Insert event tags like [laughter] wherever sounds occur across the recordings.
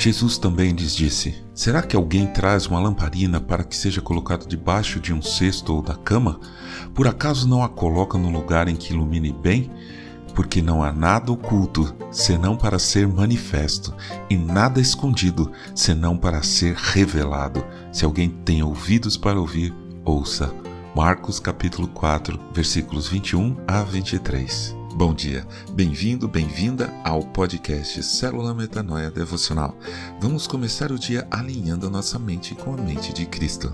Jesus também lhes disse: Será que alguém traz uma lamparina para que seja colocada debaixo de um cesto ou da cama? Por acaso não a coloca no lugar em que ilumine bem? Porque não há nada oculto, senão para ser manifesto, e nada escondido, senão para ser revelado. Se alguém tem ouvidos para ouvir, ouça. Marcos capítulo 4, versículos 21 a 23. Bom dia, bem-vindo, bem-vinda ao podcast Célula Metanoia Devocional. Vamos começar o dia alinhando a nossa mente com a mente de Cristo.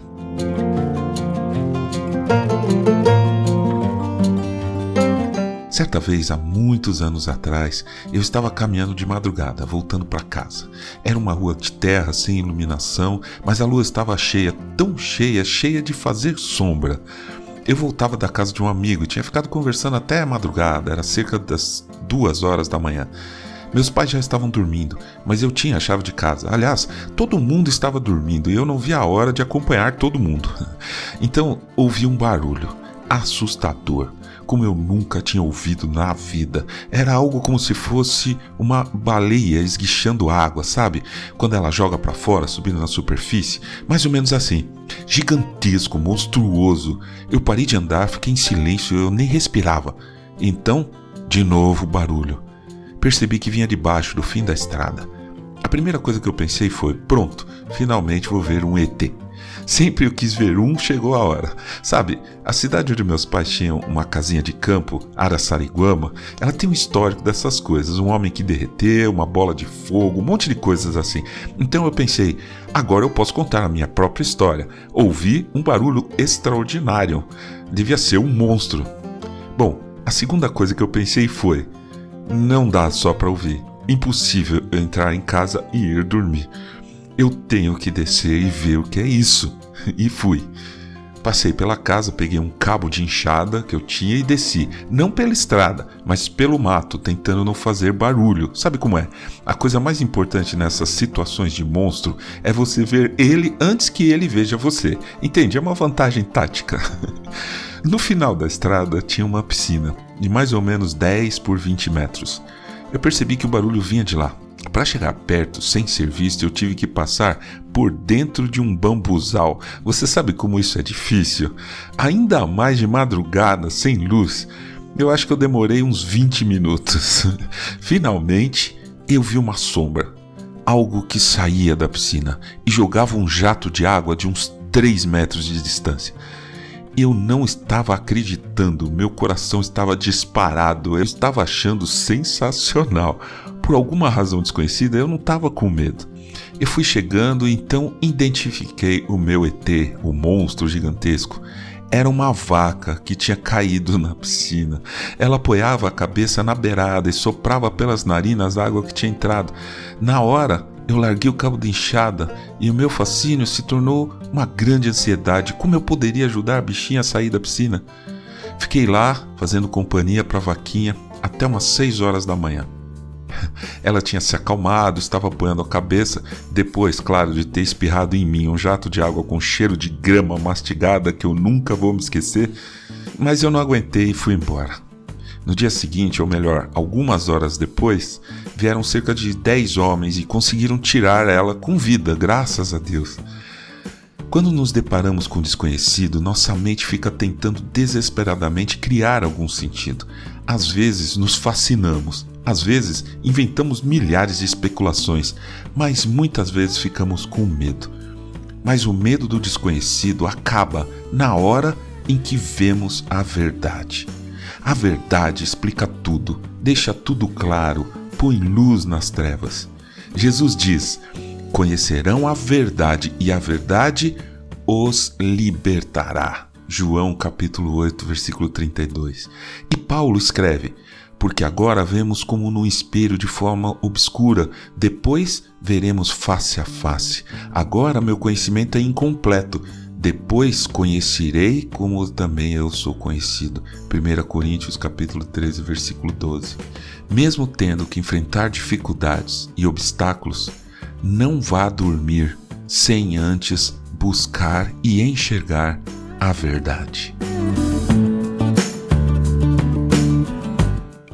Certa vez, há muitos anos atrás, eu estava caminhando de madrugada, voltando para casa. Era uma rua de terra sem iluminação, mas a lua estava cheia, tão cheia, cheia de fazer sombra. Eu voltava da casa de um amigo e tinha ficado conversando até a madrugada, era cerca das duas horas da manhã. Meus pais já estavam dormindo, mas eu tinha a chave de casa. Aliás, todo mundo estava dormindo e eu não via a hora de acompanhar todo mundo. [laughs] Então ouvi um barulho assustador como eu nunca tinha ouvido na vida. Era algo como se fosse uma baleia esguichando água, sabe? Quando ela joga para fora, subindo na superfície. Mais ou menos assim. Gigantesco, monstruoso. Eu parei de andar, fiquei em silêncio, eu nem respirava. Então, de novo barulho. Percebi que vinha de baixo, do fim da estrada. A primeira coisa que eu pensei foi: pronto, finalmente vou ver um ET. Sempre eu quis ver um, chegou a hora. Sabe, a cidade onde meus pais tinham uma casinha de campo, Araçariguama, ela tem um histórico dessas coisas. Um homem que derreteu, uma bola de fogo, um monte de coisas assim. Então eu pensei, agora eu posso contar a minha própria história. Ouvi um barulho extraordinário. Devia ser um monstro. Bom, a segunda coisa que eu pensei foi: não dá só para ouvir. Impossível eu entrar em casa e ir dormir. Eu tenho que descer e ver o que é isso. [laughs] E fui. Passei pela casa, peguei um cabo de enxada que eu tinha e desci. Não pela estrada, mas pelo mato, tentando não fazer barulho. Sabe como é? A coisa mais importante nessas situações de monstro é você ver ele antes que ele veja você. Entende? É uma vantagem tática. [laughs] No final da estrada tinha uma piscina, de mais ou menos 10 por 20 metros. Eu percebi que o barulho vinha de lá. Para chegar perto sem ser visto, eu tive que passar por dentro de um bambuzal. Você sabe como isso é difícil? Ainda mais de madrugada, sem luz. Eu acho que eu demorei uns 20 minutos. [laughs] Finalmente, eu vi uma sombra. Algo que saía da piscina e jogava um jato de água de uns 3 metros de distância. Eu não estava acreditando, meu coração estava disparado, eu estava achando sensacional. Por alguma razão desconhecida, eu não estava com medo. Eu fui chegando então identifiquei o meu ET, o monstro gigantesco. Era uma vaca que tinha caído na piscina. Ela apoiava a cabeça na beirada e soprava pelas narinas a água que tinha entrado. Na hora, eu larguei o cabo de enxada e o meu fascínio se tornou uma grande ansiedade. Como eu poderia ajudar a bichinha a sair da piscina? Fiquei lá fazendo companhia para a vaquinha até umas 6 horas da manhã. Ela tinha se acalmado, estava apoiando a cabeça, depois, claro, de ter espirrado em mim um jato de água com cheiro de grama mastigada que eu nunca vou me esquecer, mas eu não aguentei e fui embora. No dia seguinte, ou melhor, algumas horas depois, vieram cerca de 10 homens e conseguiram tirar ela com vida, graças a Deus. Quando nos deparamos com o desconhecido, nossa mente fica tentando desesperadamente criar algum sentido. Às vezes nos fascinamos, às vezes inventamos milhares de especulações, mas muitas vezes ficamos com medo. Mas o medo do desconhecido acaba na hora em que vemos a verdade. A verdade explica tudo, deixa tudo claro, põe luz nas trevas. Jesus diz: Conhecerão a verdade e a verdade os libertará. João capítulo 8, versículo 32. E Paulo escreve: Porque agora vemos como num espelho de forma obscura, depois veremos face a face. Agora meu conhecimento é incompleto depois conhecerei como também eu sou conhecido. 1 Coríntios capítulo 13, versículo 12. Mesmo tendo que enfrentar dificuldades e obstáculos, não vá dormir sem antes buscar e enxergar a verdade.